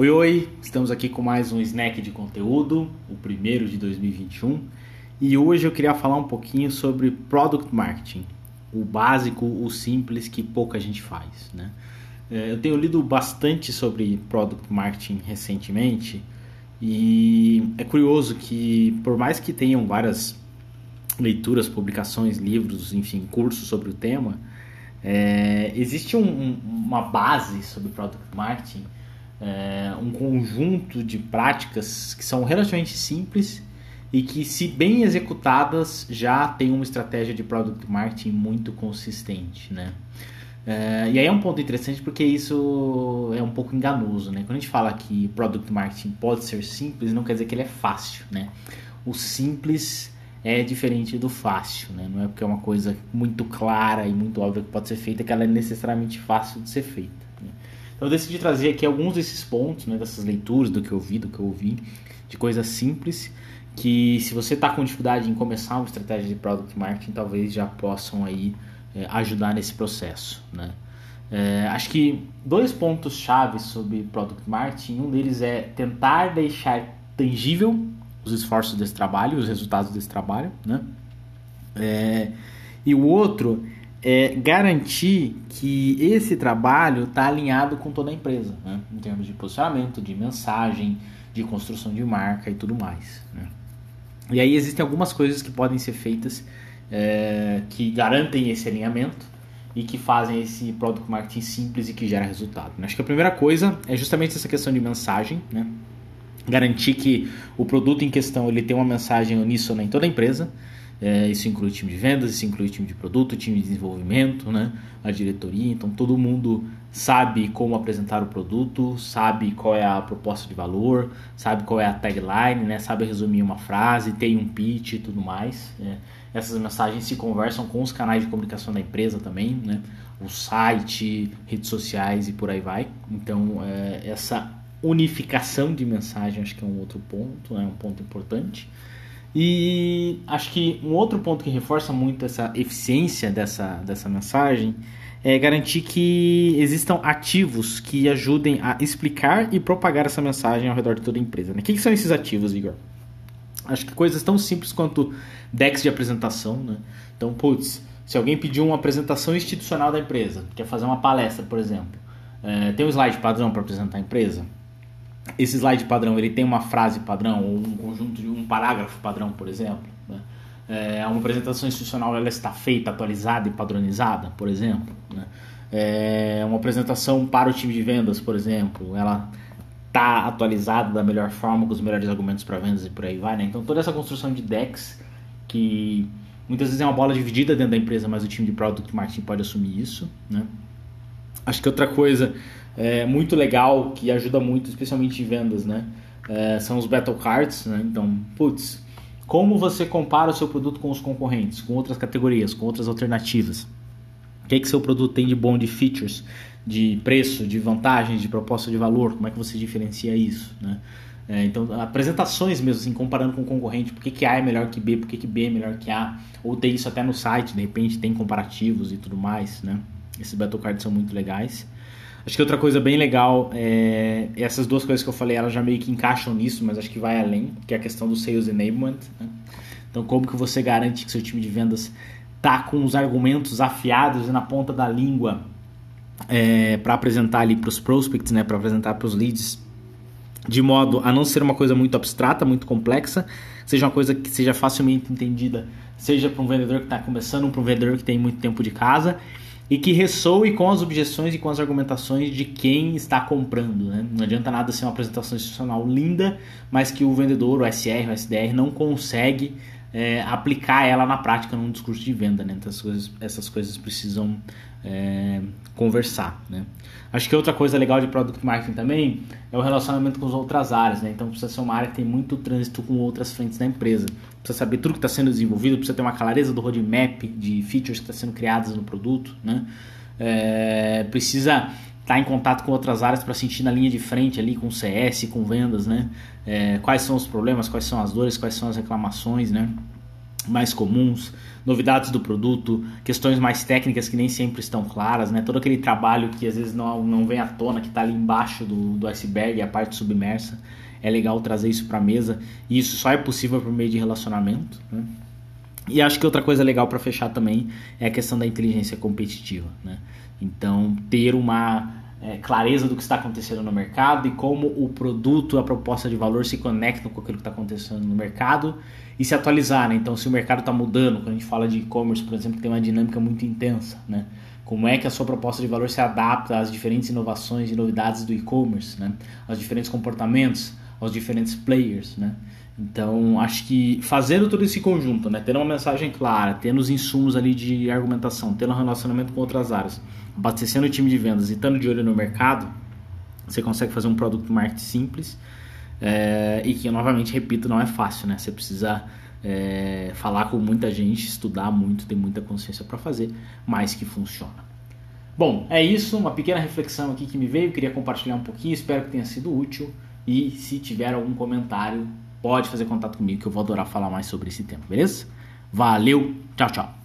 Oi, oi! Estamos aqui com mais um snack de conteúdo, o primeiro de 2021, e hoje eu queria falar um pouquinho sobre product marketing, o básico, o simples que pouca gente faz, né? É, eu tenho lido bastante sobre product marketing recentemente e é curioso que, por mais que tenham várias leituras, publicações, livros, enfim, cursos sobre o tema, é, existe um, um, uma base sobre product marketing é, um conjunto de práticas que são relativamente simples e que, se bem executadas, já tem uma estratégia de product marketing muito consistente, né? É, e aí é um ponto interessante porque isso é um pouco enganoso, né? Quando a gente fala que product marketing pode ser simples, não quer dizer que ele é fácil, né? O simples é diferente do fácil, né? Não é porque é uma coisa muito clara e muito óbvia que pode ser feita que ela é necessariamente fácil de ser feita. Então eu decidi trazer aqui alguns desses pontos, né, dessas leituras, do que eu vi, do que eu ouvi, de coisas simples, que se você está com dificuldade em começar uma estratégia de product marketing, talvez já possam aí é, ajudar nesse processo, né? É, acho que dois pontos chaves sobre product marketing, um deles é tentar deixar tangível os esforços desse trabalho, os resultados desse trabalho, né? É, e o outro é garantir que esse trabalho está alinhado com toda a empresa, né? em termos de posicionamento, de mensagem, de construção de marca e tudo mais. Né? E aí existem algumas coisas que podem ser feitas é, que garantem esse alinhamento e que fazem esse product marketing simples e que gera resultado. Né? Acho que a primeira coisa é justamente essa questão de mensagem, né? garantir que o produto em questão ele tem uma mensagem uníssona em toda a empresa. É, isso inclui o time de vendas, isso inclui o time de produto, o time de desenvolvimento, né? a diretoria. Então todo mundo sabe como apresentar o produto, sabe qual é a proposta de valor, sabe qual é a tagline, né? sabe resumir uma frase, tem um pitch e tudo mais. Né? Essas mensagens se conversam com os canais de comunicação da empresa também, né? o site, redes sociais e por aí vai. Então é, essa unificação de mensagem acho que é um outro ponto, é né? um ponto importante. E acho que um outro ponto que reforça muito essa eficiência dessa, dessa mensagem é garantir que existam ativos que ajudem a explicar e propagar essa mensagem ao redor de toda a empresa. Né? O que, são esses ativos, Igor? Acho que coisas tão simples quanto decks de apresentação. Né? Então, putz, se alguém pediu uma apresentação institucional da empresa, quer fazer uma palestra, por exemplo, é, tem um slide padrão para apresentar a empresa? Esse slide padrão ele tem uma frase padrão ou um conjunto de um parágrafo padrão, por exemplo. Né? É, uma apresentação institucional ela está feita, atualizada e padronizada, por exemplo. Né? É, uma apresentação para o time de vendas, por exemplo, ela está atualizada da melhor forma, com os melhores argumentos para vendas e por aí vai. Né? Então toda essa construção de decks que muitas vezes é uma bola dividida dentro da empresa, mas o time de product marketing pode assumir isso. Né? Acho que outra coisa é, muito legal que ajuda muito, especialmente em vendas, né? É, são os battle cards, né? Então, putz, como você compara o seu produto com os concorrentes, com outras categorias, com outras alternativas? O que, é que seu produto tem de bom de features, de preço, de vantagens, de proposta de valor? Como é que você diferencia isso, né? É, então, apresentações mesmo, assim, comparando com o concorrente, por que, que A é melhor que B, por que, que B é melhor que A, ou tem isso até no site, de repente tem comparativos e tudo mais, né? Esses battle cards são muito legais. Acho que outra coisa bem legal é essas duas coisas que eu falei, elas já meio que encaixam nisso, mas acho que vai além, que é a questão do sales enablement. Né? Então, como que você garante que seu time de vendas tá com os argumentos afiados e na ponta da língua é, para apresentar ali para os prospects, né, para apresentar para os leads, de modo a não ser uma coisa muito abstrata, muito complexa, seja uma coisa que seja facilmente entendida, seja para um vendedor que está começando, para um vendedor que tem muito tempo de casa e que ressoe com as objeções e com as argumentações de quem está comprando. Né? Não adianta nada ser uma apresentação institucional linda, mas que o vendedor, o SR, o SDR não consegue é, aplicar ela na prática num discurso de venda. Né? Então essas coisas, essas coisas precisam é, conversar. Né? Acho que outra coisa legal de Product Marketing também é o relacionamento com as outras áreas. Né? Então precisa ser uma área que tem muito trânsito com outras frentes da empresa. Precisa saber tudo que está sendo desenvolvido, precisa ter uma clareza do roadmap de features que estão tá sendo criadas no produto. Né? É, precisa tá em contato com outras áreas para sentir na linha de frente ali com CS, com vendas, né? É, quais são os problemas, quais são as dores, quais são as reclamações, né? mais comuns, novidades do produto, questões mais técnicas que nem sempre estão claras, né? Todo aquele trabalho que às vezes não, não vem à tona, que está ali embaixo do, do iceberg, a parte submersa. É legal trazer isso para a mesa e isso só é possível por meio de relacionamento, né? E acho que outra coisa legal para fechar também é a questão da inteligência competitiva, né? Então, ter uma é, clareza do que está acontecendo no mercado e como o produto, a proposta de valor se conectam com aquilo que está acontecendo no mercado e se atualizar, né? Então, se o mercado está mudando, quando a gente fala de e-commerce, por exemplo, tem uma dinâmica muito intensa, né? Como é que a sua proposta de valor se adapta às diferentes inovações e novidades do e-commerce, né? Aos diferentes comportamentos, aos diferentes players, né? Então, acho que fazendo todo esse conjunto, né? Tendo uma mensagem clara, tendo os insumos ali de argumentação, tendo um relacionamento com outras áreas, abastecendo o time de vendas e estando de olho no mercado, você consegue fazer um produto marketing simples é, e que, novamente, repito, não é fácil, né? Você precisa é, falar com muita gente, estudar muito, ter muita consciência para fazer, mas que funciona. Bom, é isso, uma pequena reflexão aqui que me veio, queria compartilhar um pouquinho, espero que tenha sido útil e se tiver algum comentário, pode fazer contato comigo que eu vou adorar falar mais sobre esse tema, beleza? Valeu, tchau, tchau.